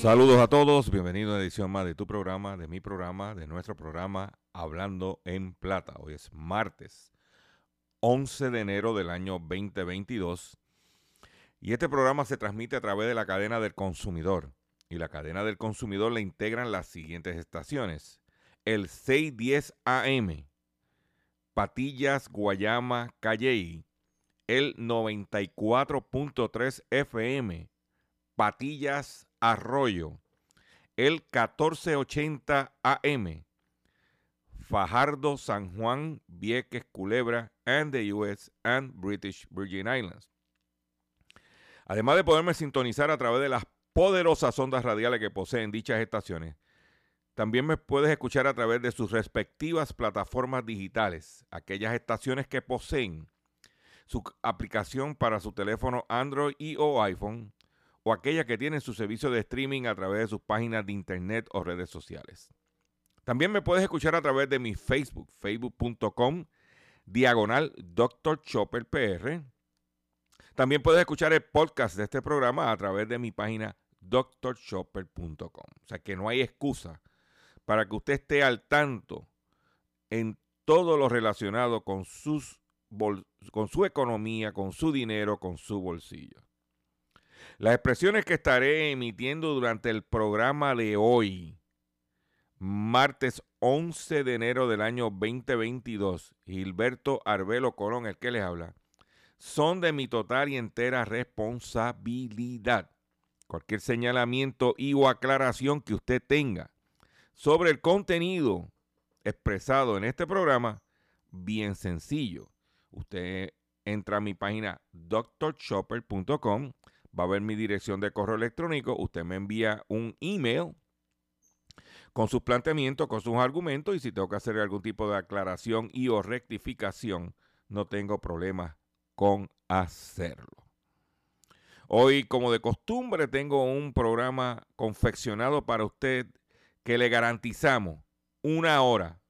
Saludos a todos, bienvenidos a una edición más de tu programa, de mi programa, de nuestro programa Hablando en Plata. Hoy es martes 11 de enero del año 2022 y este programa se transmite a través de la cadena del consumidor. Y la cadena del consumidor le integran las siguientes estaciones. El 610 AM, Patillas, Guayama, Calley. El 94.3 FM, Patillas, Arroyo. El 1480 AM, Fajardo, San Juan, Vieques, Culebra, and the US and British Virgin Islands. Además de poderme sintonizar a través de las poderosas ondas radiales que poseen dichas estaciones, también me puedes escuchar a través de sus respectivas plataformas digitales, aquellas estaciones que poseen su aplicación para su teléfono Android y o iPhone, o aquellas que tienen su servicio de streaming a través de sus páginas de internet o redes sociales. También me puedes escuchar a través de mi Facebook, facebook.com, diagonal Dr. Chopper PR. También puedes escuchar el podcast de este programa a través de mi página drchopper.com. O sea que no hay excusa para que usted esté al tanto en todo lo relacionado con, sus con su economía, con su dinero, con su bolsillo. Las expresiones que estaré emitiendo durante el programa de hoy, martes 11 de enero del año 2022, Gilberto Arbelo Colón, el que les habla, son de mi total y entera responsabilidad. Cualquier señalamiento y o aclaración que usted tenga sobre el contenido expresado en este programa, bien sencillo. Usted entra a mi página drchopper.com, va a ver mi dirección de correo electrónico, usted me envía un email con sus planteamientos, con sus argumentos y si tengo que hacer algún tipo de aclaración y o rectificación, no tengo problemas con hacerlo. Hoy, como de costumbre, tengo un programa confeccionado para usted que le garantizamos una hora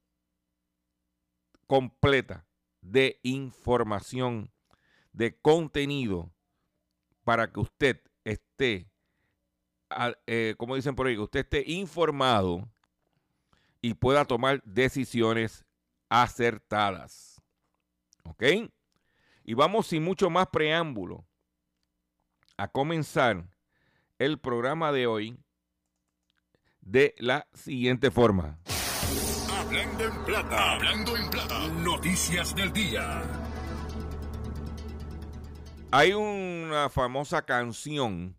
completa de información, de contenido, para que usted esté, eh, como dicen por ahí, usted esté informado y pueda tomar decisiones acertadas. ¿Ok? Y vamos sin mucho más preámbulo a comenzar el programa de hoy de la siguiente forma. Hablando en plata, hablando en plata. Noticias del día. Hay una famosa canción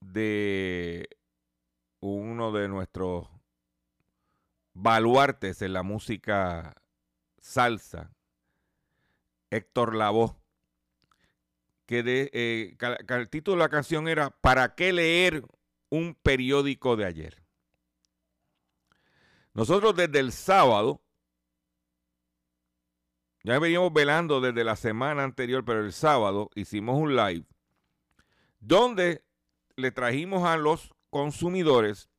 de uno de nuestros baluartes en la música salsa, Héctor Lavoe, que, de, eh, que el título de la canción era ¿Para qué leer un periódico de ayer? Nosotros desde el sábado, ya veníamos velando desde la semana anterior, pero el sábado hicimos un live donde le trajimos a los consumidores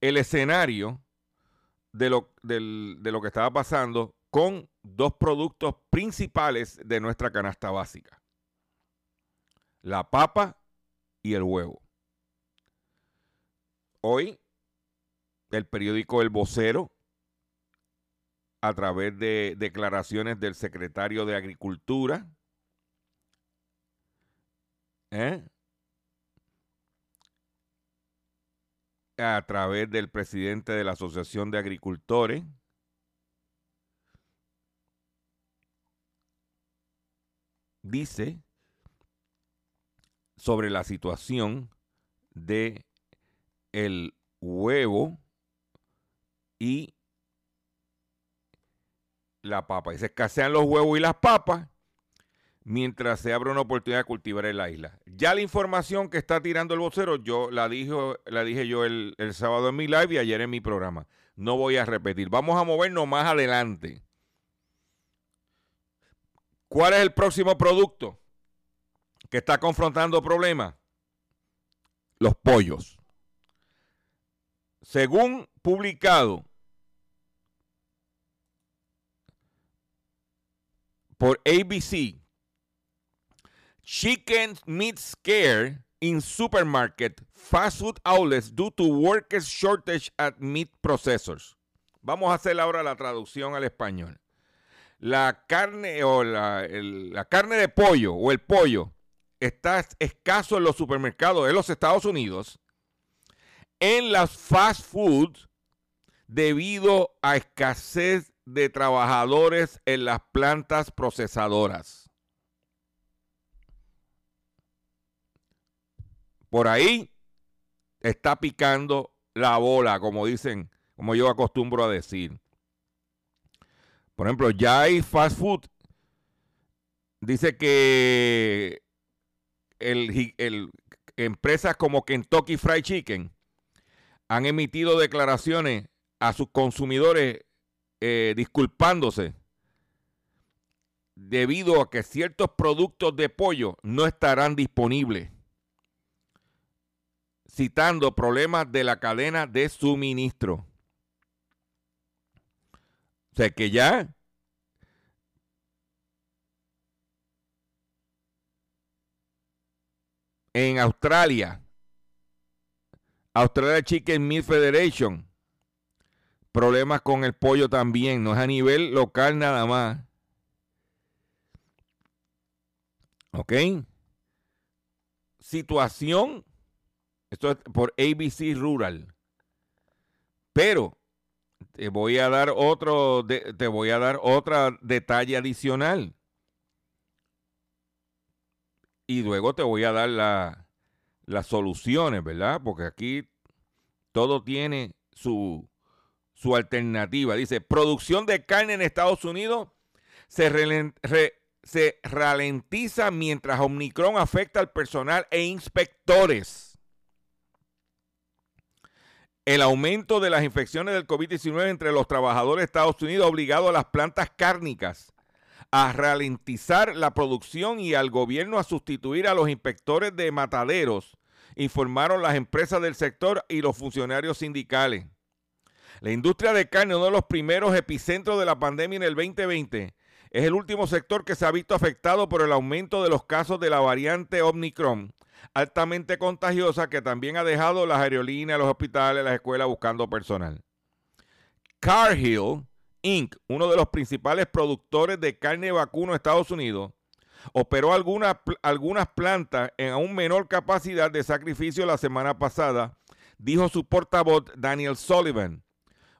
el escenario de lo, de lo que estaba pasando con dos productos principales de nuestra canasta básica. La papa y el huevo. Hoy, el periódico El Vocero, a través de declaraciones del secretario de Agricultura, ¿eh? a través del presidente de la Asociación de Agricultores, dice sobre la situación de el huevo y la papa. Y se escasean los huevos y las papas mientras se abre una oportunidad de cultivar en la isla. Ya la información que está tirando el vocero, yo la, dijo, la dije yo el, el sábado en mi live y ayer en mi programa. No voy a repetir. Vamos a movernos más adelante. ¿Cuál es el próximo producto que está confrontando problemas? Los pollos. Según publicado por ABC, Chicken meat scare in supermarket fast food outlets due to workers shortage at meat processors. Vamos a hacer ahora la traducción al español. La carne o la, la carne de pollo o el pollo está escaso en los supermercados de los Estados Unidos, en las fast foods, debido a escasez de trabajadores en las plantas procesadoras. por ahí está picando la bola, como dicen, como yo acostumbro a decir. Por ejemplo, ya hay fast food. Dice que el, empresas como Kentucky Fried Chicken han emitido declaraciones a sus consumidores eh, disculpándose debido a que ciertos productos de pollo no estarán disponibles citando problemas de la cadena de suministro. O sea que ya en Australia, Australia Chicken Meat Federation, problemas con el pollo también, no es a nivel local nada más. ¿Ok? Situación esto es por ABC Rural. Pero te voy a dar otro, te voy a dar otra detalle adicional. Y luego te voy a dar las soluciones, ¿verdad? Porque aquí todo tiene su, su alternativa. Dice, producción de carne en Estados Unidos se, ralentiza mientras Omicron afecta al personal e inspectores el aumento de las infecciones del COVID-19 entre los trabajadores de Estados Unidos ha obligado a las plantas cárnicas a ralentizar la producción y al gobierno a sustituir a los inspectores de mataderos, informaron las empresas del sector y los funcionarios sindicales. La industria de carne, uno de los primeros epicentros de la pandemia en el 2020, es el último sector que se ha visto afectado por el aumento de los casos de la variante Omicron altamente contagiosa que también ha dejado las aerolíneas, los hospitales, las escuelas buscando personal. Cargill Inc., uno de los principales productores de carne vacuno de Estados Unidos, operó algunas, algunas plantas en aún menor capacidad de sacrificio la semana pasada, dijo su portavoz Daniel Sullivan.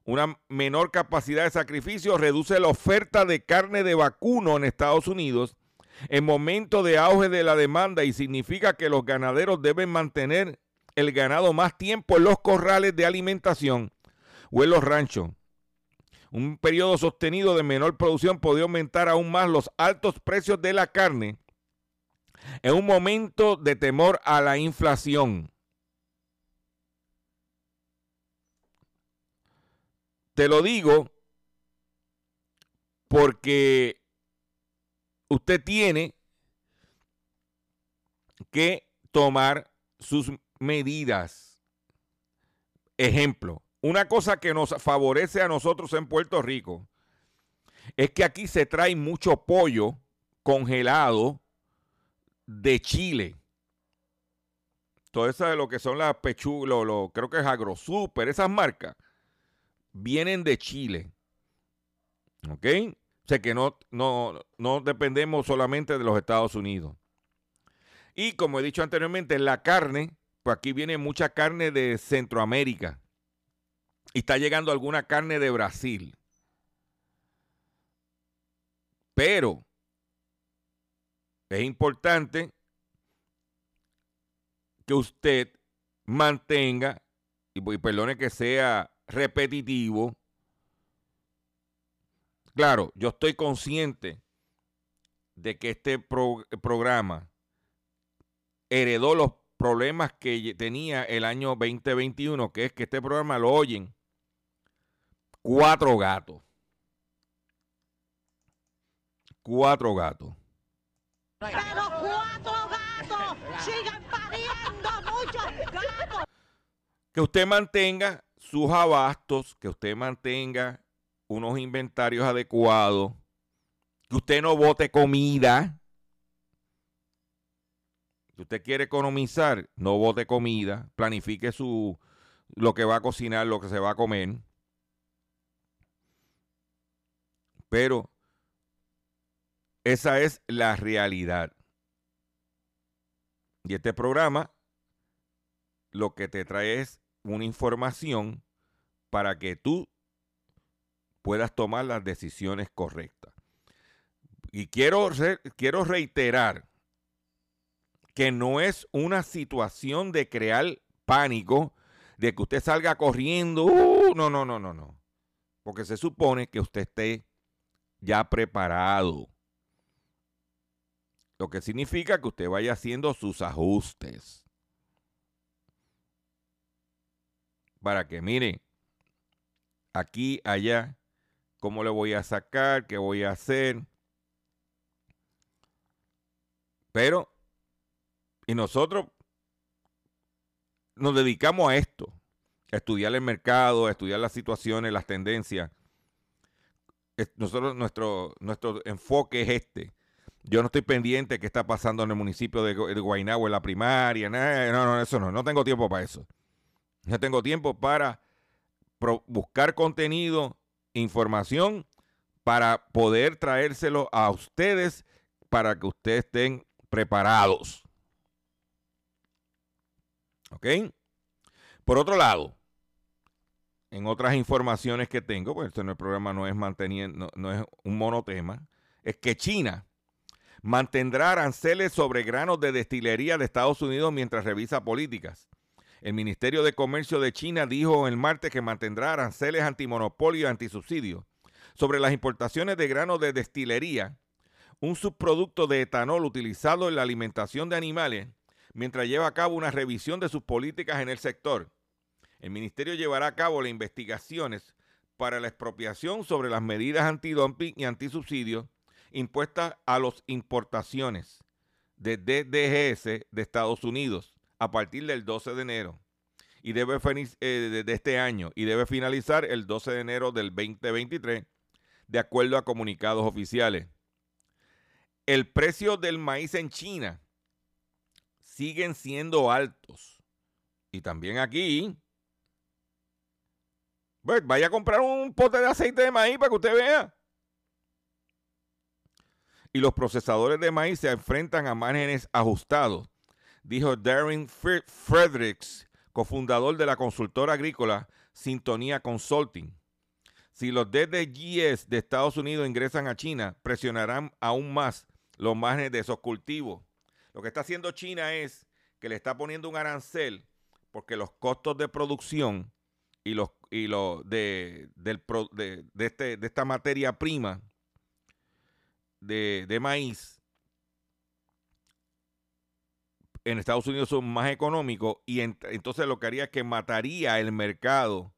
Una menor capacidad de sacrificio reduce la oferta de carne de vacuno en Estados Unidos en momento de auge de la demanda y significa que los ganaderos deben mantener el ganado más tiempo en los corrales de alimentación o en los ranchos. Un periodo sostenido de menor producción podría aumentar aún más los altos precios de la carne en un momento de temor a la inflación. Te lo digo porque usted tiene que tomar sus medidas. Ejemplo, una cosa que nos favorece a nosotros en Puerto Rico es que aquí se trae mucho pollo congelado de Chile. Todo eso de lo que son las pechugas, creo que es AgroSuper, esas marcas, vienen de Chile. ¿Ok? O sea que no, no, no dependemos solamente de los Estados Unidos. Y como he dicho anteriormente, la carne, pues aquí viene mucha carne de Centroamérica. Y está llegando alguna carne de Brasil. Pero es importante que usted mantenga, y perdone que sea repetitivo, Claro, yo estoy consciente de que este programa heredó los problemas que tenía el año 2021, que es que este programa lo oyen cuatro gatos. Cuatro gatos. Pero cuatro gatos siguen pariendo muchos gatos. Que usted mantenga sus abastos, que usted mantenga unos inventarios adecuados, que usted no bote comida. Si usted quiere economizar, no bote comida, planifique su lo que va a cocinar, lo que se va a comer. Pero esa es la realidad. Y este programa lo que te trae es una información para que tú puedas tomar las decisiones correctas. Y quiero, quiero reiterar que no es una situación de crear pánico, de que usted salga corriendo. Uh, no, no, no, no, no. Porque se supone que usted esté ya preparado. Lo que significa que usted vaya haciendo sus ajustes. Para que, mire, aquí, allá, cómo le voy a sacar, qué voy a hacer. Pero, y nosotros nos dedicamos a esto, a estudiar el mercado, a estudiar las situaciones, las tendencias. Nosotros, nuestro, nuestro enfoque es este. Yo no estoy pendiente de qué está pasando en el municipio de, de Guaynabo en la primaria. no, no, eso no. No tengo tiempo para eso. No tengo tiempo para buscar contenido información para poder traérselo a ustedes para que ustedes estén preparados. ¿Ok? Por otro lado, en otras informaciones que tengo, pues este no el programa no es manteniendo, no, es un monotema, es que China mantendrá aranceles sobre granos de destilería de Estados Unidos mientras revisa políticas. El Ministerio de Comercio de China dijo el martes que mantendrá aranceles antimonopolio y antisubsidio sobre las importaciones de granos de destilería, un subproducto de etanol utilizado en la alimentación de animales, mientras lleva a cabo una revisión de sus políticas en el sector. El ministerio llevará a cabo las investigaciones para la expropiación sobre las medidas antidumping y antisubsidio impuestas a las importaciones de DDGS de Estados Unidos a partir del 12 de enero y debe eh, de este año y debe finalizar el 12 de enero del 2023 de acuerdo a comunicados oficiales. El precio del maíz en China siguen siendo altos. Y también aquí, pues vaya a comprar un pote de aceite de maíz para que usted vea. Y los procesadores de maíz se enfrentan a márgenes ajustados dijo Darren Fredericks, cofundador de la consultora agrícola Sintonía Consulting. Si los DDGs de Estados Unidos ingresan a China, presionarán aún más los márgenes de esos cultivos. Lo que está haciendo China es que le está poniendo un arancel porque los costos de producción y los y de, del de, de este, de esta materia prima de, de maíz en Estados Unidos son más económicos y ent- entonces lo que haría es que mataría el mercado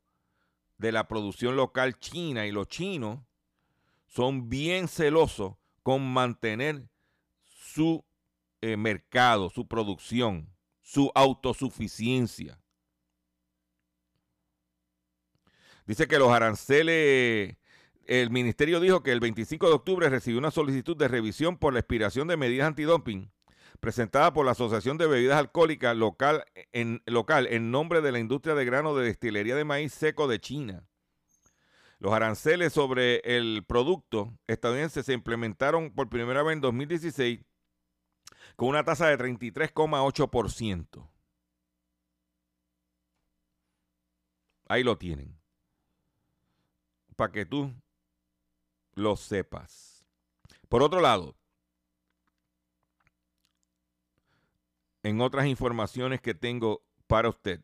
de la producción local china y los chinos son bien celosos con mantener su eh, mercado, su producción, su autosuficiencia. Dice que los aranceles, el ministerio dijo que el 25 de octubre recibió una solicitud de revisión por la expiración de medidas antidumping presentada por la Asociación de Bebidas Alcohólicas local en, local en nombre de la industria de grano de destilería de maíz seco de China. Los aranceles sobre el producto estadounidense se implementaron por primera vez en 2016 con una tasa de 33,8%. Ahí lo tienen. Para que tú lo sepas. Por otro lado, en otras informaciones que tengo para usted,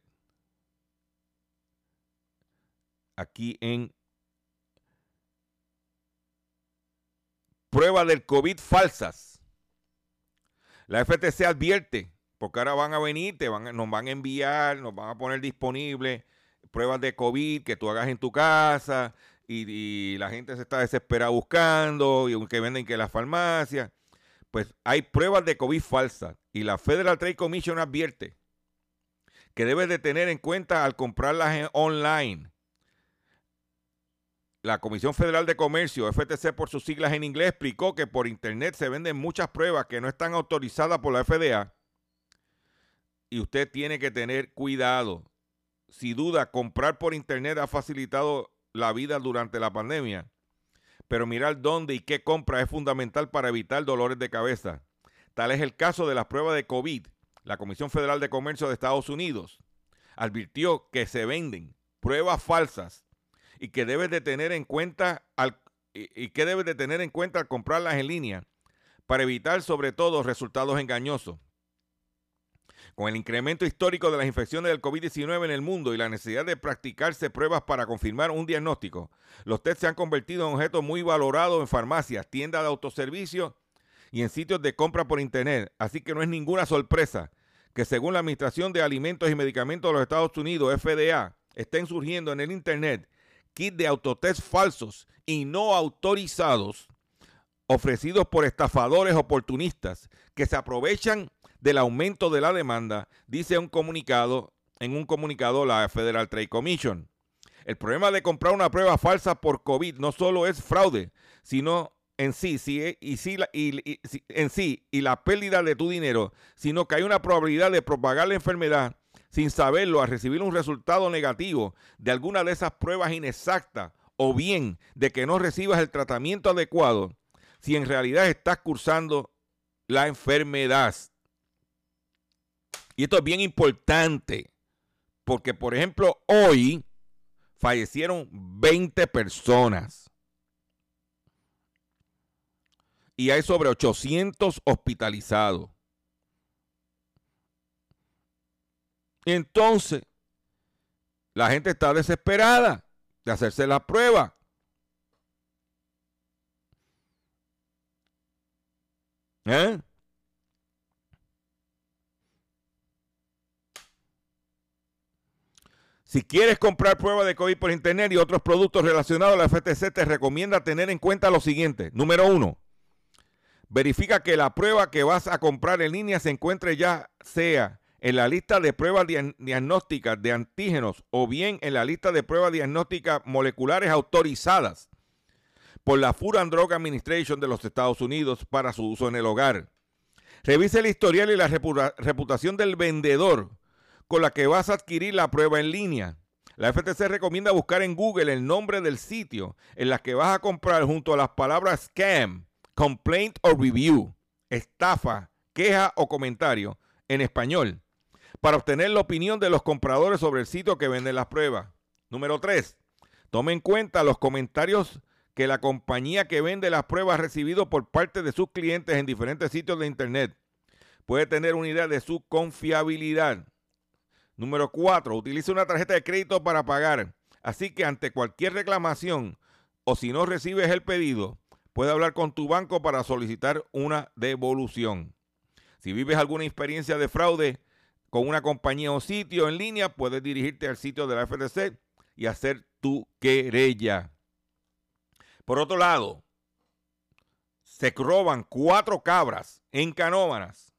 aquí en prueba del COVID falsas. La FTC advierte, porque ahora van a venir, te van, nos van a enviar, nos van a poner disponibles pruebas de COVID que tú hagas en tu casa y, y la gente se está desesperada buscando y que venden que las farmacias. Pues hay pruebas de COVID falsas y la Federal Trade Commission advierte que debes de tener en cuenta al comprarlas online. La Comisión Federal de Comercio, FTC por sus siglas en inglés, explicó que por Internet se venden muchas pruebas que no están autorizadas por la FDA y usted tiene que tener cuidado. Si duda, comprar por Internet ha facilitado la vida durante la pandemia, pero mirar dónde y qué compra es fundamental para evitar dolores de cabeza. Tal es el caso de las pruebas de COVID. La Comisión Federal de Comercio de Estados Unidos advirtió que se venden pruebas falsas y que debes de tener en cuenta al, y, que debes de tener en cuenta al comprarlas en línea para evitar sobre todo resultados engañosos. Con el incremento histórico de las infecciones del COVID-19 en el mundo y la necesidad de practicarse pruebas para confirmar un diagnóstico, los test se han convertido en objetos muy valorados en farmacias, tiendas de autoservicio y en sitios de compra por internet. Así que no es ninguna sorpresa que según la Administración de Alimentos y Medicamentos de los Estados Unidos, FDA, estén surgiendo en el internet kits de autotest falsos y no autorizados ofrecidos por estafadores oportunistas que se aprovechan del aumento de la demanda, dice un comunicado en un comunicado la Federal Trade Commission. El problema de comprar una prueba falsa por COVID no solo es fraude, sino en sí, sí y, sí, y- en sí y la pérdida de tu dinero, sino que hay una probabilidad de propagar la enfermedad sin saberlo al recibir un resultado negativo de alguna de esas pruebas inexactas o bien de que no recibas el tratamiento adecuado si en realidad estás cursando la enfermedad. Y esto es bien importante, porque por ejemplo, hoy fallecieron 20 personas. Y hay sobre 800 hospitalizados. Entonces, la gente está desesperada de hacerse la prueba. ¿Eh? Si quieres comprar pruebas de COVID por internet y otros productos relacionados, la FTC te recomienda tener en cuenta lo siguiente. Número uno, verifica que la prueba que vas a comprar en línea se encuentre ya sea en la lista de pruebas diagnósticas de antígenos o bien en la lista de pruebas diagnósticas moleculares autorizadas por la Food and Drug Administration de los Estados Unidos para su uso en el hogar. Revise el historial y la reputa- reputación del vendedor con la que vas a adquirir la prueba en línea. La FTC recomienda buscar en Google el nombre del sitio en la que vas a comprar junto a las palabras scam, complaint o review, estafa, queja o comentario en español para obtener la opinión de los compradores sobre el sitio que vende las pruebas. Número 3. Tome en cuenta los comentarios que la compañía que vende las pruebas recibido por parte de sus clientes en diferentes sitios de Internet puede tener una idea de su confiabilidad. Número cuatro, utilice una tarjeta de crédito para pagar. Así que ante cualquier reclamación o si no recibes el pedido, puede hablar con tu banco para solicitar una devolución. Si vives alguna experiencia de fraude con una compañía o sitio en línea, puedes dirigirte al sitio de la FTC y hacer tu querella. Por otro lado, se roban cuatro cabras en canóvanas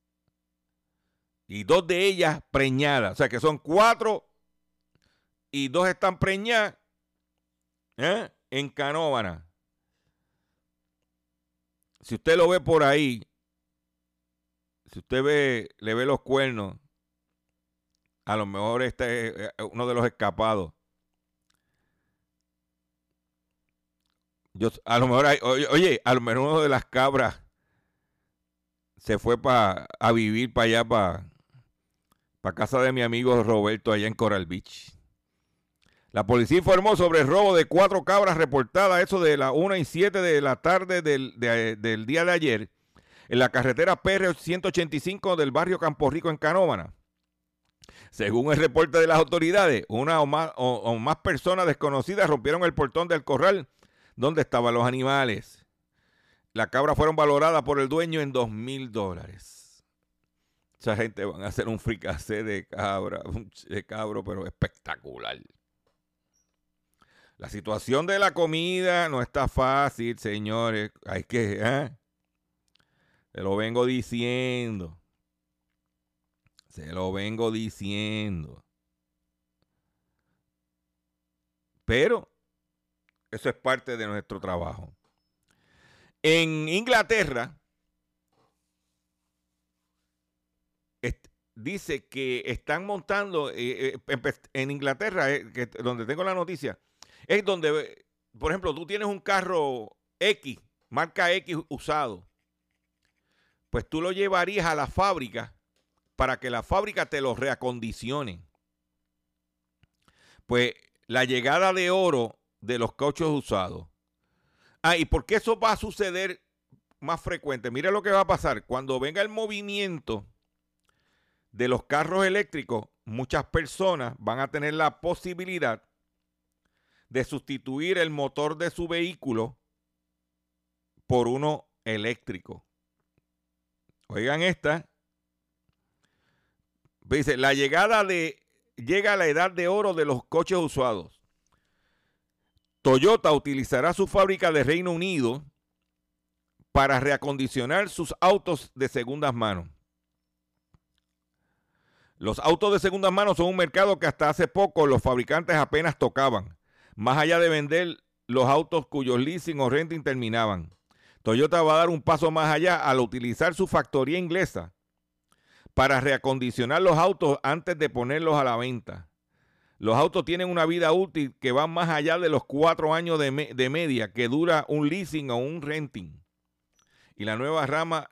y dos de ellas preñadas. O sea que son cuatro y dos están preñadas ¿eh? en canóvanas. Si usted lo ve por ahí, si usted ve, le ve los cuernos, a lo mejor este es eh, uno de los escapados. Yo, a lo mejor, hay, oye, a lo mejor uno de las cabras se fue pa, a vivir para allá, para pa casa de mi amigo Roberto, allá en Coral Beach. La policía informó sobre el robo de cuatro cabras reportadas, eso de las 1 y 7 de la tarde del, de- del día de ayer, en la carretera PR 185 del barrio Campo Rico en Canóvana. Según el reporte de las autoridades, una o más, o- o más personas desconocidas rompieron el portón del corral donde estaban los animales. Las cabras fueron valoradas por el dueño en dos mil dólares. Esa gente van a hacer un fricacé de cabra, de cabro, pero espectacular. La situación de la comida no está fácil, señores. Hay que, ¿eh? Se lo vengo diciendo. Se lo vengo diciendo. Pero eso es parte de nuestro trabajo. En Inglaterra, dice que están montando, eh, eh, empe- en Inglaterra, eh, donde tengo la noticia, es donde, por ejemplo, tú tienes un carro X, marca X usado, pues tú lo llevarías a la fábrica para que la fábrica te lo reacondicione. Pues la llegada de oro de los cauchos usados. Ah, ¿y por qué eso va a suceder más frecuente? Mira lo que va a pasar. Cuando venga el movimiento de los carros eléctricos, muchas personas van a tener la posibilidad de sustituir el motor de su vehículo por uno eléctrico. Oigan esta. Dice, la llegada de, llega la edad de oro de los coches usados. Toyota utilizará su fábrica de Reino Unido para reacondicionar sus autos de segundas manos. Los autos de segundas manos son un mercado que hasta hace poco los fabricantes apenas tocaban, más allá de vender los autos cuyos leasing o renting terminaban. Toyota va a dar un paso más allá al utilizar su factoría inglesa para reacondicionar los autos antes de ponerlos a la venta. Los autos tienen una vida útil que va más allá de los cuatro años de, de media que dura un leasing o un renting. Y la nueva rama,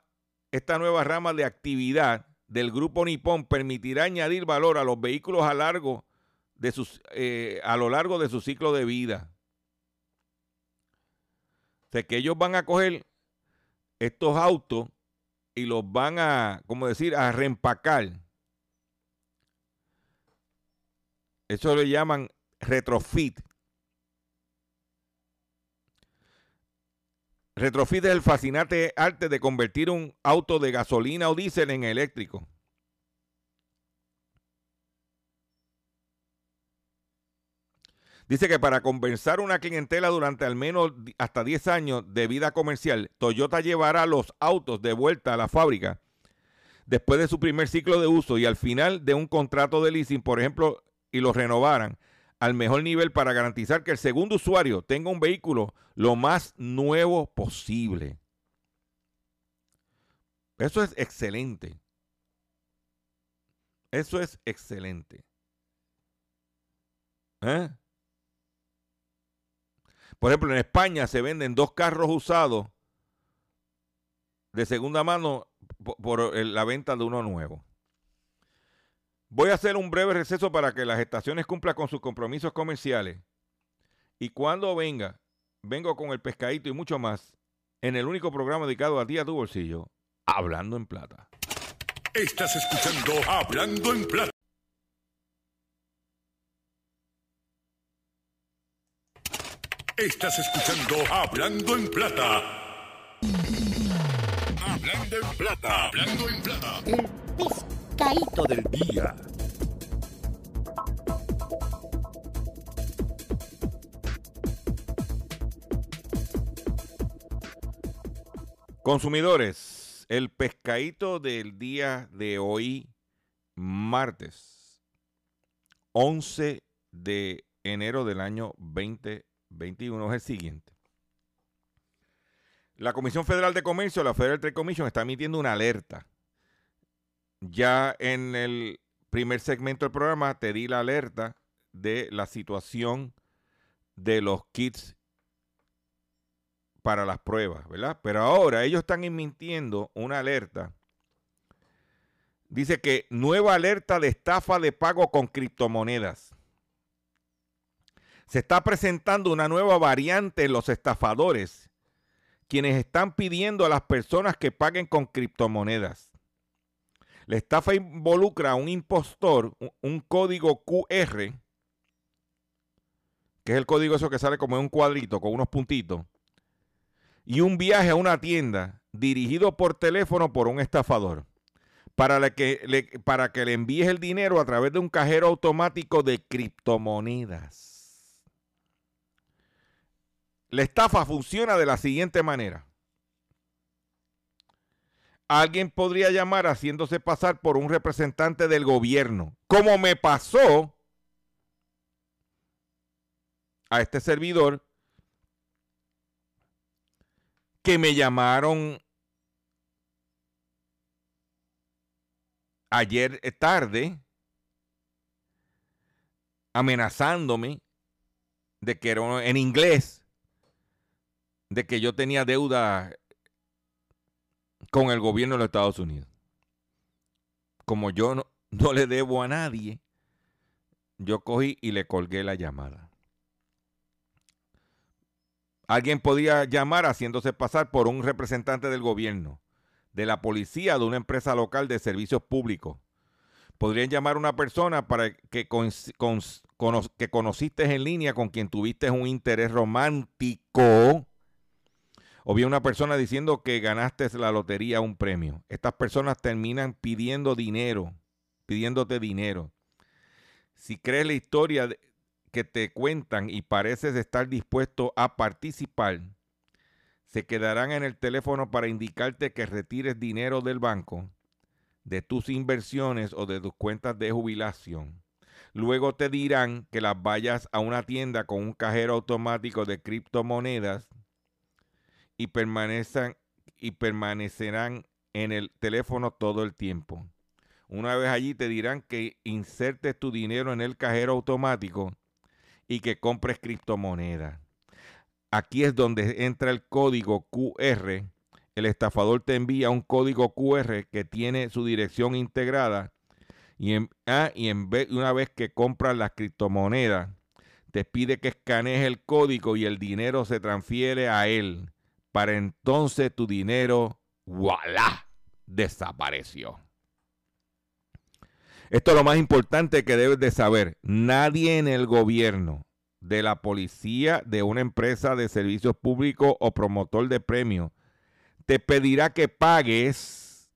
esta nueva rama de actividad del grupo Nippon permitirá añadir valor a los vehículos a, largo de sus, eh, a lo largo de su ciclo de vida. O sea, que ellos van a coger estos autos y los van a, como decir, a reempacar. Eso le llaman retrofit. Retrofit es el fascinante arte de convertir un auto de gasolina o diésel en eléctrico. Dice que para compensar una clientela durante al menos hasta 10 años de vida comercial, Toyota llevará los autos de vuelta a la fábrica después de su primer ciclo de uso y al final de un contrato de leasing, por ejemplo, y los renovaran al mejor nivel para garantizar que el segundo usuario tenga un vehículo lo más nuevo posible. Eso es excelente. Eso es excelente. ¿Eh? Por ejemplo, en España se venden dos carros usados de segunda mano po- por, la venta de uno nuevo. Voy a hacer un breve receso para que las estaciones cumplan con sus compromisos comerciales. Y cuando venga, vengo con el pescadito y mucho más en el único programa dedicado a ti a tu bolsillo, Hablando en Plata. Estás escuchando Hablando en Plata. Estás escuchando Hablando en Plata. Hablando en Plata. Hablando en Plata. El pescadito del día. Consumidores, el pescadito del día de hoy, martes 11 de enero del año 2021, es el siguiente. La Comisión Federal de Comercio, la Federal Trade Commission, está emitiendo una alerta. Ya en el primer segmento del programa te di la alerta de la situación de los kits para las pruebas, ¿verdad? Pero ahora ellos están emitiendo una alerta. Dice que nueva alerta de estafa de pago con criptomonedas. Se está presentando una nueva variante en los estafadores, quienes están pidiendo a las personas que paguen con criptomonedas. La estafa involucra a un impostor, un, código QR, que es el código eso que sale como en un cuadrito con unos puntitos y un viaje a una tienda dirigido por teléfono por un estafador para, que, le, para que le envíes el dinero a través de un cajero automático de criptomonedas. La estafa funciona de la siguiente manera. Alguien podría llamar haciéndose pasar por un representante del gobierno, como me pasó a este servidor que me llamaron ayer tarde amenazándome de que era en inglés de que yo tenía deuda con el gobierno de los Estados Unidos. Como yo no, le debo a nadie, yo cogí y le colgué la llamada. Alguien podía llamar haciéndose pasar por un representante del gobierno, de la policía, de una empresa local de servicios públicos. Podrían llamar a una persona para que, que conociste en línea con quien tuviste un interés romántico. O bien una persona diciendo que ganaste la lotería un premio. Estas personas terminan pidiendo dinero, pidiéndote dinero. Si crees la historia que te cuentan y pareces estar dispuesto a participar, se quedarán en el teléfono para indicarte que retires dinero del banco, de tus inversiones o de tus cuentas de jubilación. Luego te dirán que las vayas a una tienda con un cajero automático de criptomonedas y, permanezcan, y permanecerán en el teléfono todo el tiempo. Una vez allí te dirán que insertes tu dinero en el cajero automático y que compres criptomonedas. Aquí es donde entra el código QR. El estafador te envía un código QR que tiene su dirección integrada y, en, ah, y en vez, una vez que compras las criptomonedas, te pide que escanees el código y el dinero se transfiere a él. Para entonces tu dinero, voilà, desapareció. Esto es lo más importante que debes de saber. Nadie en el gobierno, de la policía, de una empresa de servicios públicos o promotor de premios, te pedirá que pagues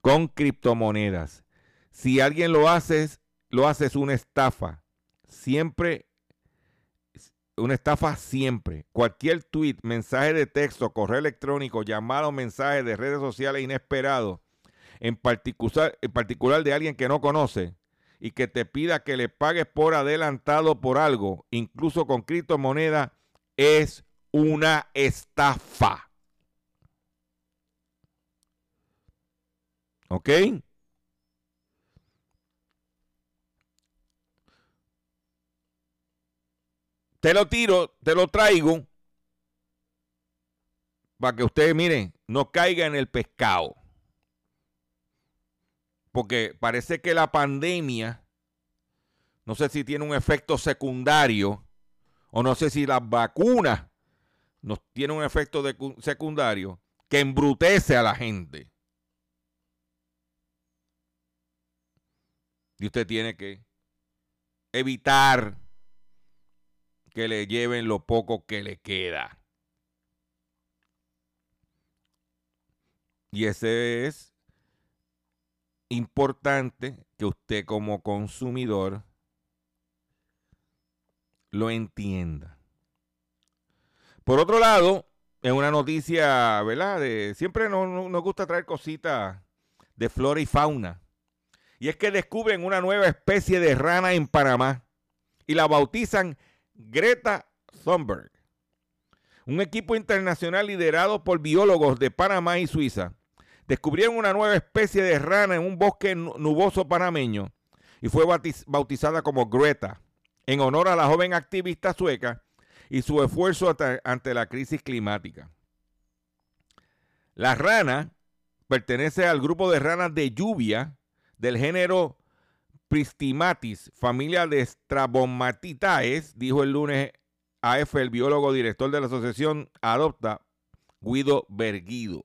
con criptomonedas. Si alguien lo hace, lo haces una estafa. Siempre, una estafa siempre. Cualquier tweet, mensaje de texto, correo electrónico, llamado, mensaje de redes sociales inesperado en particular, particular de alguien que no conoce y que te pida que le pagues por adelantado por algo, incluso con criptomoneda, es una estafa. ¿Ok? Te lo tiro, te lo traigo para que ustedes miren, no caiga en el pescado porque parece que la pandemia, no sé si tiene un efecto secundario o no sé si las vacunas nos tienen un efecto secundario que embrutece a la gente. Y usted tiene que evitar que le lleven lo poco que le queda. Y ese es importante que usted como consumidor lo entienda. Por otro lado, en una noticia, ¿verdad? De, siempre nos gusta traer cositas de flora y fauna. Y es que descubren una nueva especie de rana en Panamá y la bautizan Greta Thunberg. Un equipo internacional liderado por biólogos de Panamá y Suiza descubrieron una nueva especie de rana en un bosque nu- nuboso panameño y fue bautiz- bautizada como Greta en honor a la joven activista sueca y su esfuerzo ante la crisis climática. La rana pertenece al grupo de ranas de lluvia del género Pristimatis, familia de Strabomatidae, dijo el lunes AF el biólogo director de la asociación Adopta, Guido Berguido.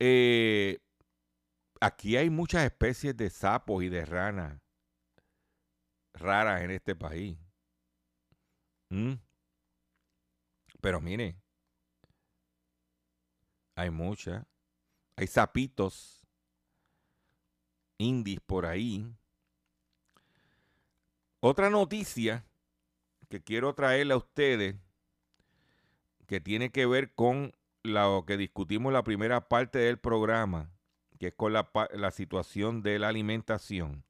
Eh, aquí hay muchas especies de sapos y de ranas raras en este país. ¿Mm? Pero mire, hay muchas. Hay sapitos indies por ahí. Otra noticia que quiero traerle a ustedes que tiene que ver con lo que discutimos en la primera parte del programa, que es con la, la situación de la alimentación.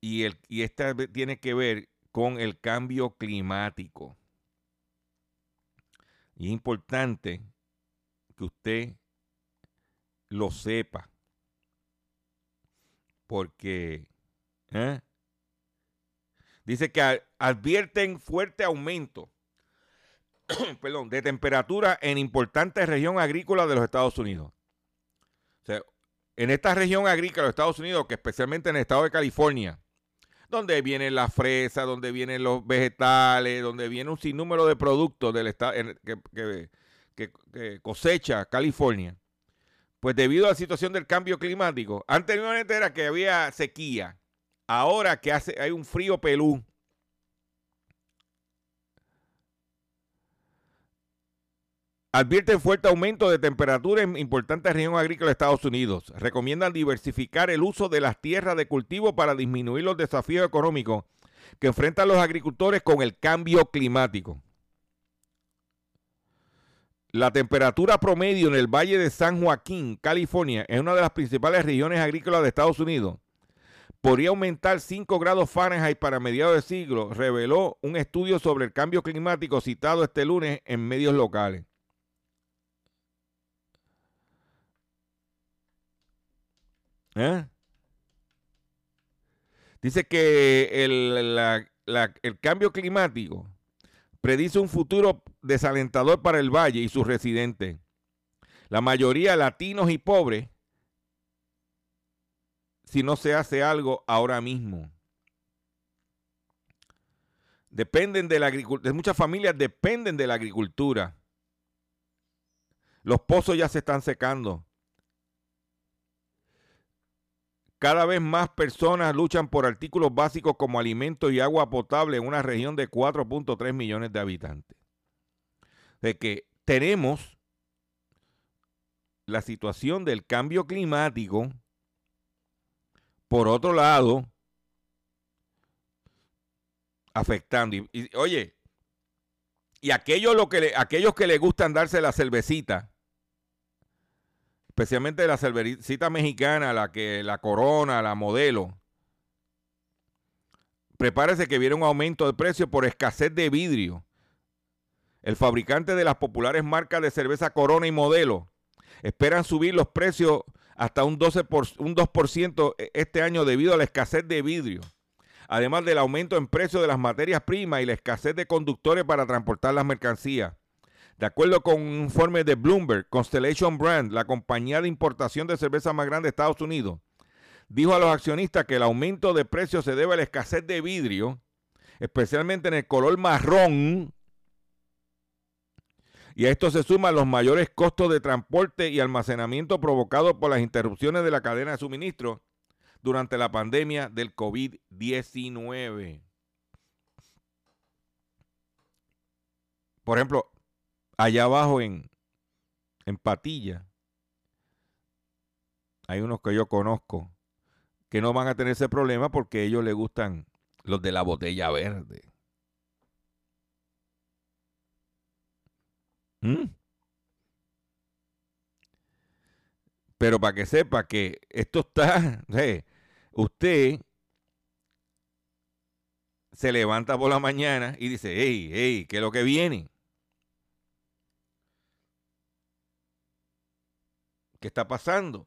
Y, el, y esta tiene que ver con el cambio climático. Y es importante que usted lo sepa. Porque ¿eh? dice que advierten fuerte aumento de temperatura en importantes región agrícola de los Estados Unidos. En esta región agrícola de los Estados Unidos, que especialmente en el estado de California, donde vienen las fresas, donde vienen los vegetales, donde viene un sinnúmero de productos del estado que cosecha California, pues debido a la situación del cambio climático, anteriormente era que había sequía, ahora que hace, hay un frío pelú, Advierten fuerte aumento de temperatura en importantes regiones agrícolas de Estados Unidos. Recomiendan diversificar el uso de las tierras de cultivo para disminuir los desafíos económicos que enfrentan los agricultores con el cambio climático. La temperatura promedio en el Valle de San Joaquín, California, es una de las principales regiones agrícolas de Estados Unidos. Podría aumentar 5 grados Fahrenheit para mediados de siglo, reveló un estudio sobre el cambio climático citado este lunes en medios locales. ¿Eh? Dice que el, el cambio climático predice un futuro desalentador para el valle y sus residentes. La mayoría latinos y pobres, si no se hace algo ahora mismo. Dependen de la agricultura. Muchas familias dependen de la agricultura. Los pozos ya se están secando. Cada vez más personas luchan por artículos básicos como alimentos y agua potable en una región de 4.3 millones de habitantes. De que tenemos la situación del cambio climático. Por otro lado, afectando. Y, oye, y aquellos, lo que le- aquellos que les gustan darse la cervecita, especialmente la cervecita mexicana, la que la Corona, la Modelo. Prepárese que viene un aumento de precio por escasez de vidrio. El fabricante de las populares marcas de cerveza Corona y Modelo esperan subir los precios hasta un 12 por, un 2% este año debido a la escasez de vidrio. Además del aumento en precio de las materias primas y la escasez de conductores para transportar las mercancías. De acuerdo con un informe de Bloomberg, Constellation Brand, la compañía de importación de cerveza más grande de Estados Unidos, dijo a los accionistas que el aumento de precios se debe a la escasez de vidrio, especialmente en el color marrón. Y a esto se suman los mayores costos de transporte y almacenamiento provocados por las interrupciones de la cadena de suministro durante la pandemia del COVID-19. Por ejemplo, allá abajo en, en Patilla, hay unos que yo conozco que no van a tener ese problema porque a ellos les gustan los de la botella verde. ¿Mm? Pero para que sepa que esto está, usted se levanta por la mañana y dice, hey, hey, ¿qué es lo que viene? ¿Qué está pasando?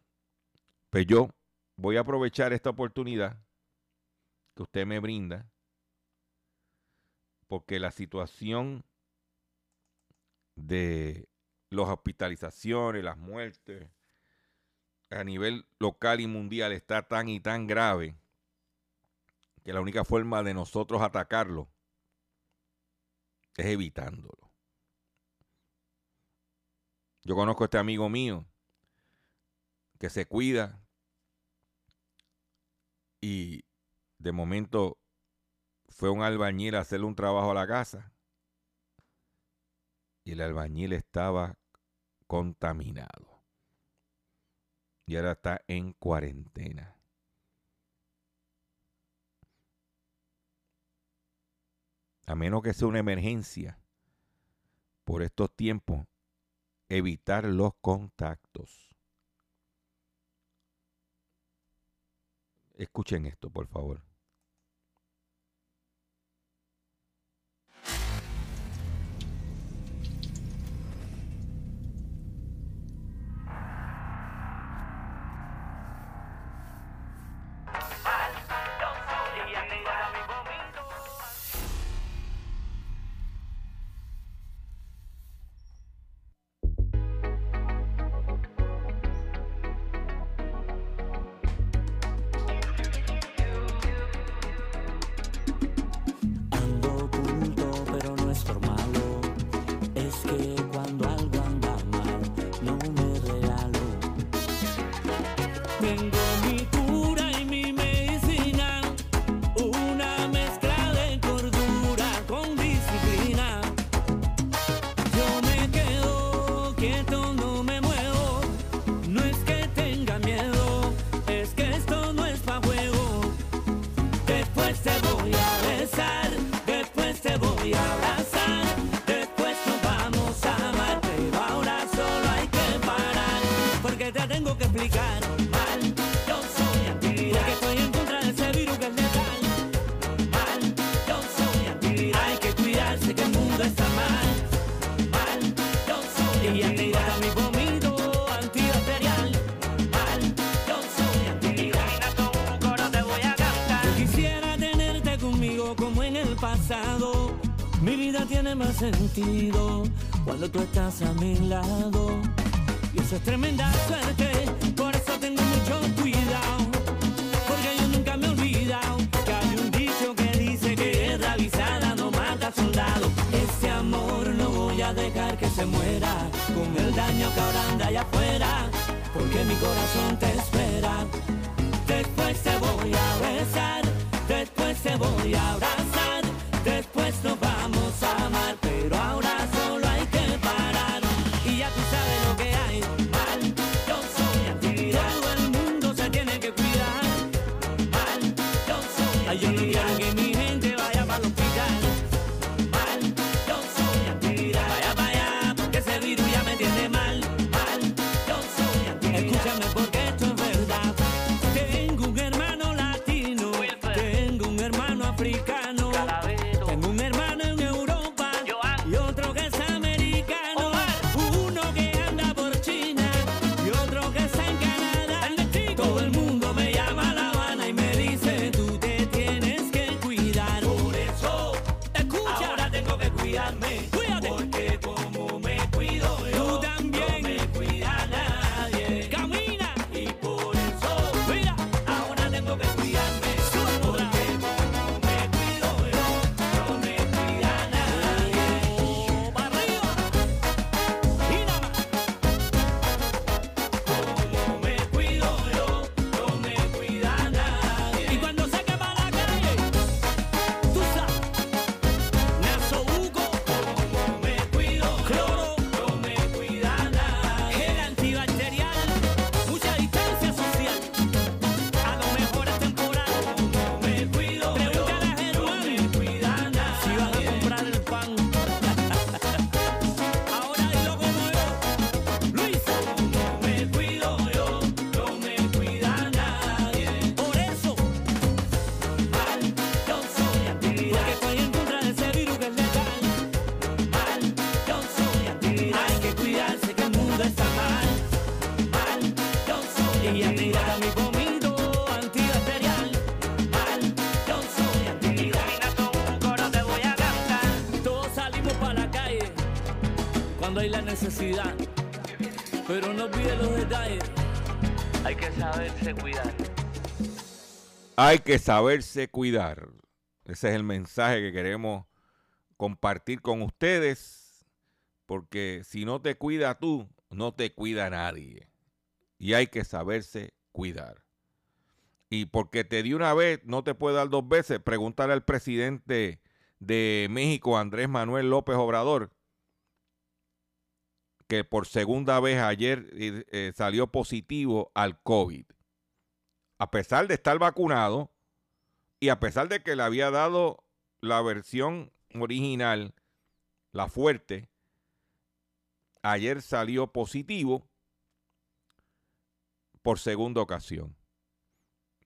Pues yo voy a aprovechar esta oportunidad que usted me brinda, porque la situación de las hospitalizaciones, las muertes a nivel local y mundial está tan y tan grave que la única forma de nosotros atacarlo es evitándolo. Yo conozco a este amigo mío que se cuida y de momento fue un albañil a hacerle un trabajo a la casa y el albañil estaba contaminado. Y ahora está en cuarentena. A menos que sea una emergencia, por estos tiempos, evitar los contactos. Escuchen esto, por favor. Tengo sentido cuando tú estás a mi lado. Y eso es tremenda suerte, cuando hay la necesidad. Pero no olvides los detalles. Hay que saberse cuidar. Hay que saberse cuidar. Ese es el mensaje que queremos compartir con ustedes, porque si no te cuida tú, no te cuida nadie. Y hay que saberse cuidar. Y porque te di una vez, no te puede dar dos veces. Pregúntale al presidente de México, Andrés Manuel López Obrador, que por segunda vez ayer eh, eh, salió positivo al COVID. A pesar de estar vacunado y a pesar de que le había dado la versión original, la fuerte, ayer salió positivo por segunda ocasión.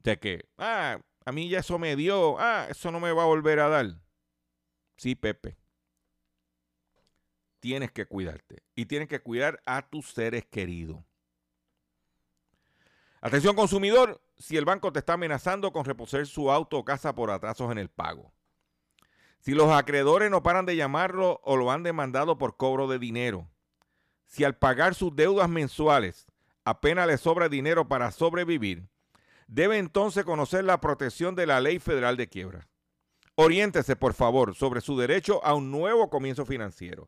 De que, ah, a mí ya eso me dio, ah, eso no me va a volver a dar. Sí, Pepe. Tienes que cuidarte y tienes que cuidar a tus seres queridos. Atención consumidor, si el banco te está amenazando con reposer su auto o casa por atrasos en el pago. Si los acreedores no paran de llamarlo o lo han demandado por cobro de dinero. Si al pagar sus deudas mensuales apenas le sobra dinero para sobrevivir, debe entonces conocer la protección de la ley federal de quiebra. Oriéntese, por favor, sobre su derecho a un nuevo comienzo financiero.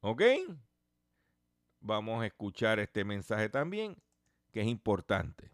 ¿Ok? Vamos a escuchar este mensaje también, que es importante.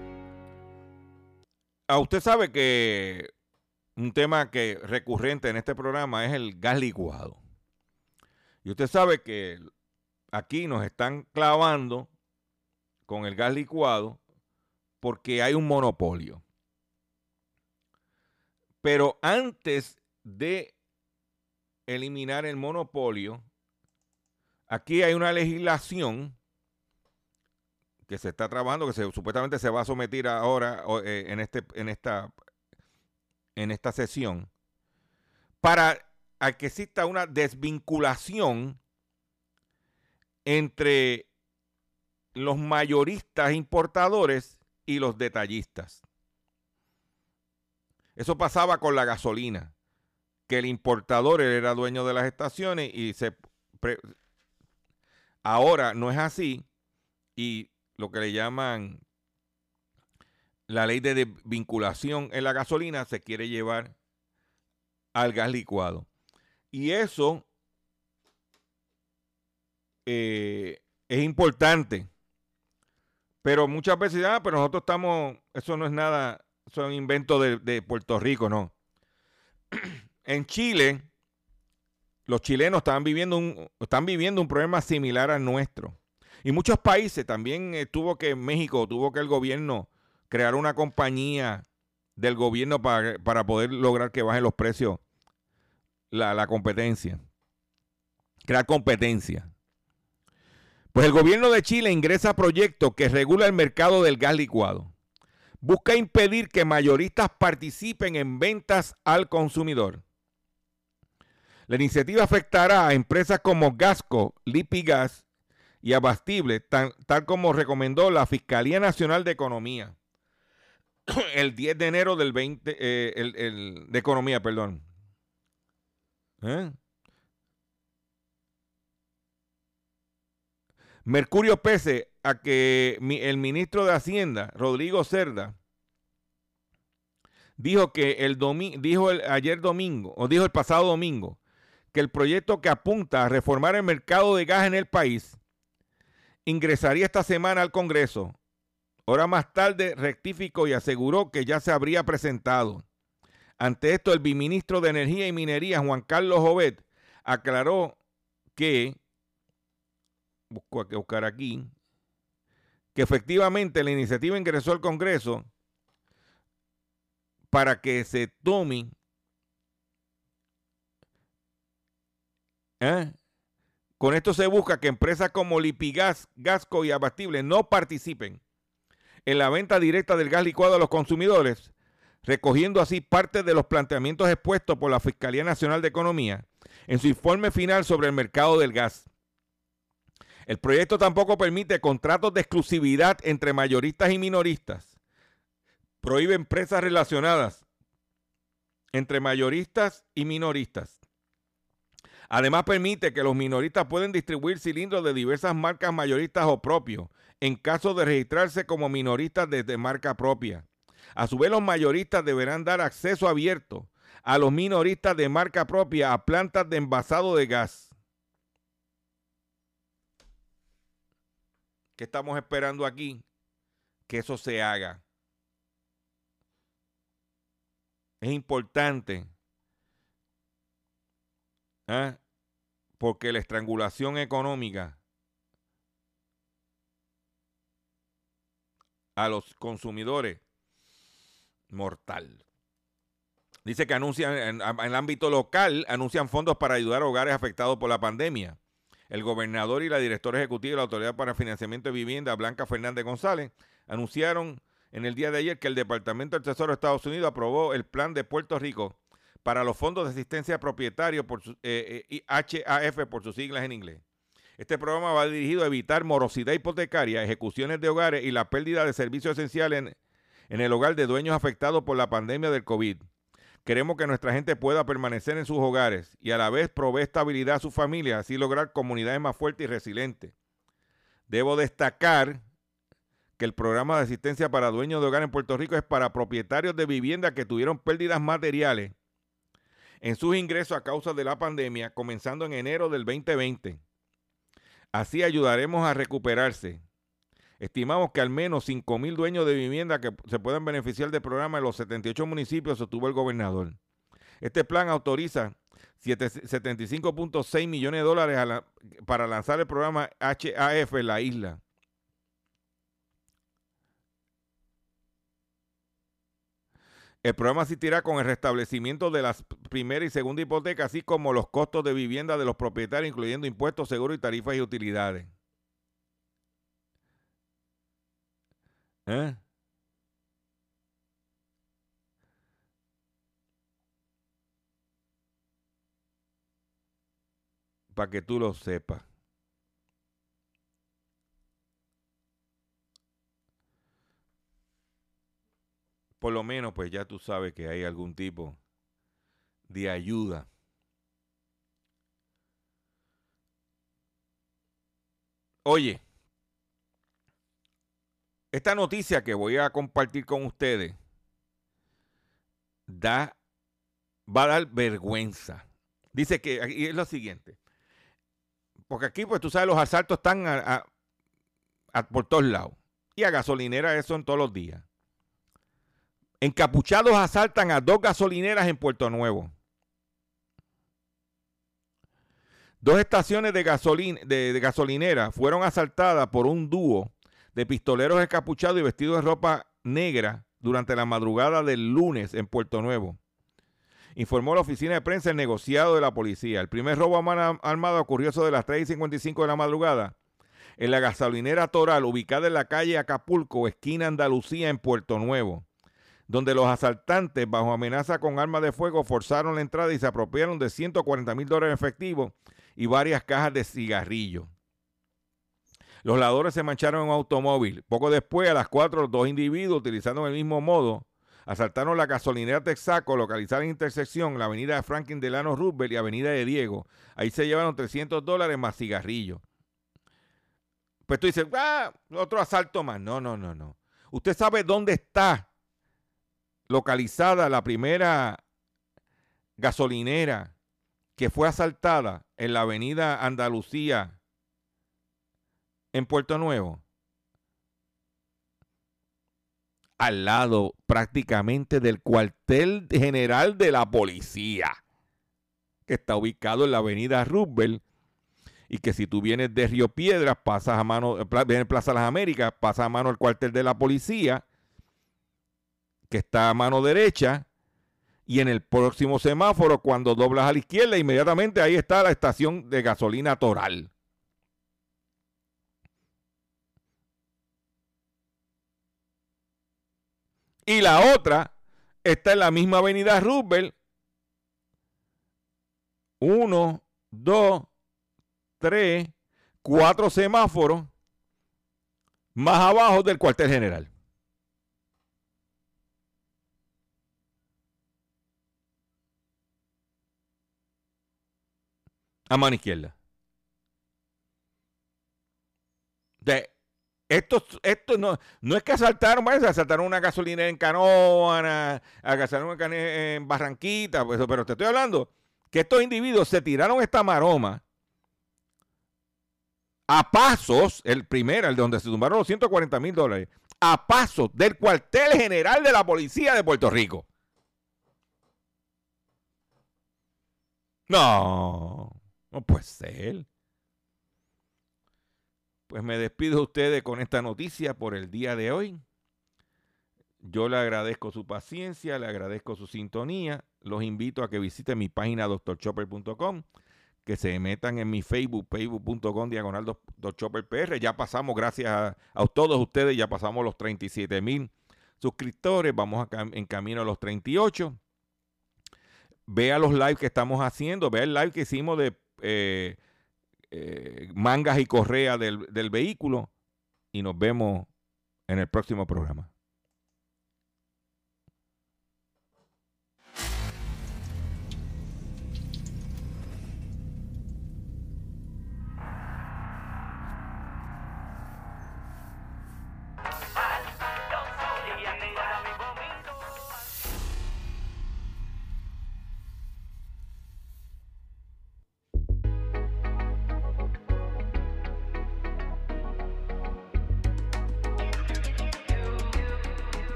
Ah, usted sabe que un tema que recurrente en este programa es el gas licuado. Y usted sabe que aquí nos están clavando con el gas licuado porque hay un monopolio. Pero antes de eliminar el monopolio, aquí hay una legislación que se está trabajando, que supuestamente se va a someter ahora eh, en, este, en, esta, en esta sesión, para que exista una desvinculación entre los mayoristas importadores y los detallistas. Eso pasaba con la gasolina, que el importador era dueño de las estaciones y se ahora no es así y lo que le llaman la ley de vinculación en la gasolina se quiere llevar al gas licuado. Y eso eh, es importante. Pero muchas veces, ah, pero nosotros estamos, eso no es nada, eso es un invento de, de Puerto Rico, no. en Chile, los chilenos están viviendo un, están viviendo un problema similar al nuestro. Y muchos países, también tuvo que, México, tuvo que el gobierno crear una compañía del gobierno para, para poder lograr que bajen los precios, la, la competencia. Crear competencia. Pues el gobierno de Chile ingresa proyectos que regula el mercado del gas licuado. Busca impedir que mayoristas participen en ventas al consumidor. La iniciativa afectará a empresas como Gasco, Lipigas y Abastible, tal, tal como recomendó la Fiscalía Nacional de Economía el 10 de enero del 20, eh, el- de Economía, perdón. ¿Eh? Mercurio Pese a que mi- el ministro de Hacienda, Rodrigo Cerda, dijo que el domi- dijo el- ayer domingo, o dijo el pasado domingo, que el proyecto que apunta a reformar el mercado de gas en el país ingresaría esta semana al Congreso. Hora más tarde rectificó y aseguró que ya se habría presentado. Ante esto, el biministro de Energía y Minería, Juan Carlos Jovet, aclaró que, busco que buscar aquí, que efectivamente la iniciativa ingresó al Congreso para que se tome ¿eh? Con esto se busca que empresas como Lipigas, Gasco y Abastible no participen en la venta directa del gas licuado a los consumidores, recogiendo así parte de los planteamientos expuestos por la Fiscalía Nacional de Economía en su informe final sobre el mercado del gas. El proyecto tampoco permite contratos de exclusividad entre mayoristas y minoristas. Prohíbe empresas relacionadas entre mayoristas y minoristas. Además permite que los minoristas pueden distribuir cilindros de diversas marcas mayoristas o propios en caso de registrarse como minoristas desde marca propia. A su vez, los mayoristas deberán dar acceso abierto a los minoristas de marca propia a plantas de envasado de gas. ¿Qué estamos esperando aquí? Que eso se haga. Es importante. ¿Ah? Porque la estrangulación económica a los consumidores mortal. Dice que anuncian en, en el ámbito local, anuncian fondos para ayudar a hogares afectados por la pandemia. El gobernador y la directora ejecutiva de la Autoridad para Financiamiento de Vivienda, Blanca Fernández González, anunciaron en el día de ayer que el Departamento del Tesoro de Estados Unidos aprobó el plan de Puerto Rico para los fondos de asistencia a propietarios, por eh, eh, HAF por sus siglas en inglés. Este programa va dirigido a evitar morosidad hipotecaria, ejecuciones de hogares y la pérdida de servicios esenciales en, el hogar de dueños afectados por la pandemia del COVID. Queremos que nuestra gente pueda permanecer en sus hogares y a la vez provee estabilidad a su familia, así lograr comunidades más fuertes y resilientes. Debo destacar que el programa de asistencia para dueños de hogar en Puerto Rico es para propietarios de viviendas que tuvieron pérdidas materiales en sus ingresos a causa de la pandemia, comenzando en enero del 2020. Así ayudaremos a recuperarse. Estimamos que al menos 5 mil dueños de vivienda que se puedan beneficiar del programa en los 78 municipios sostuvo el gobernador. Este plan autoriza siete- 75.6 millones de dólares para lanzar el programa HAF en la isla. El programa asistirá con el restablecimiento de las primera y segunda hipotecas, así como los costos de vivienda de los propietarios, incluyendo impuestos, seguros y tarifas y utilidades. ¿Eh? Para que tú lo sepas. Por lo menos, pues ya tú sabes que hay algún tipo de ayuda. Oye, esta noticia que voy a compartir con ustedes da, va a dar vergüenza. Dice que, y es lo siguiente, porque aquí pues tú sabes los asaltos están por todos lados y a gasolinera eso en todos los días. Encapuchados asaltan a dos gasolineras en Puerto Nuevo. Dos estaciones de, gasolin- de- de gasolinera fueron asaltadas por un dúo de pistoleros encapuchados y vestidos de ropa negra durante la madrugada del lunes en Puerto Nuevo. Informó la oficina de prensa el negociado de la policía. El primer robo a mano armada ocurrió de las 3 y 55 de la madrugada en la gasolinera Toral, ubicada en la calle Acapulco, esquina Andalucía, en Puerto Nuevo, donde los asaltantes, bajo amenaza con armas de fuego, forzaron la entrada y se apropiaron de 140 mil dólares en efectivo y varias cajas de cigarrillos. Los ladrones se mancharon en un automóvil. Poco después, a las 4, dos individuos, utilizando el mismo modo, asaltaron la gasolinera Texaco, localizada en intersección la avenida Franklin Delano Roosevelt y avenida de Diego. Ahí se llevaron 300 dólares más cigarrillos. pues tú dices, ah, otro asalto más. No, no, no, no. ¿Usted sabe dónde está localizada la primera gasolinera que fue asaltada en la avenida Andalucía en Puerto Nuevo? Al lado prácticamente del cuartel general de la policía, que está ubicado en la avenida Roosevelt y que si tú vienes de Río Piedras, pasas a mano, eh, vienes Plaza Las Américas, pasas a mano el cuartel de la policía, que está a mano derecha, y en el próximo semáforo, cuando doblas a la izquierda, inmediatamente ahí está la estación de gasolina Toral. Y la otra está en la misma avenida Roosevelt. Uno, dos, tres, cuatro semáforos más abajo del cuartel general. A mano izquierda. De, esto, esto no, no es que asaltaron, bueno, asaltaron una gasolinera en Canoana, asaltaron una en Barranquita, pues, pero te estoy hablando que estos individuos se tiraron esta maroma a pasos, el primero, el de donde se tumbaron los 140 mil dólares, a pasos del cuartel general de la policía de Puerto Rico. No, no puede ser. Pues me despido de ustedes con esta noticia por el día de hoy. Yo le agradezco su paciencia, le agradezco su sintonía. Los invito a que visiten mi página doctorchopper.com, que se metan en mi Facebook, facebook.com diagonal doc- doctorchopperpr. Ya pasamos, gracias a, todos ustedes, ya pasamos los 37 mil suscriptores. Vamos a cam- en camino a los 38. Vea los live que estamos haciendo. Vea el live que hicimos de eh, eh, mangas y correa del, del vehículo. Y nos vemos en el próximo programa.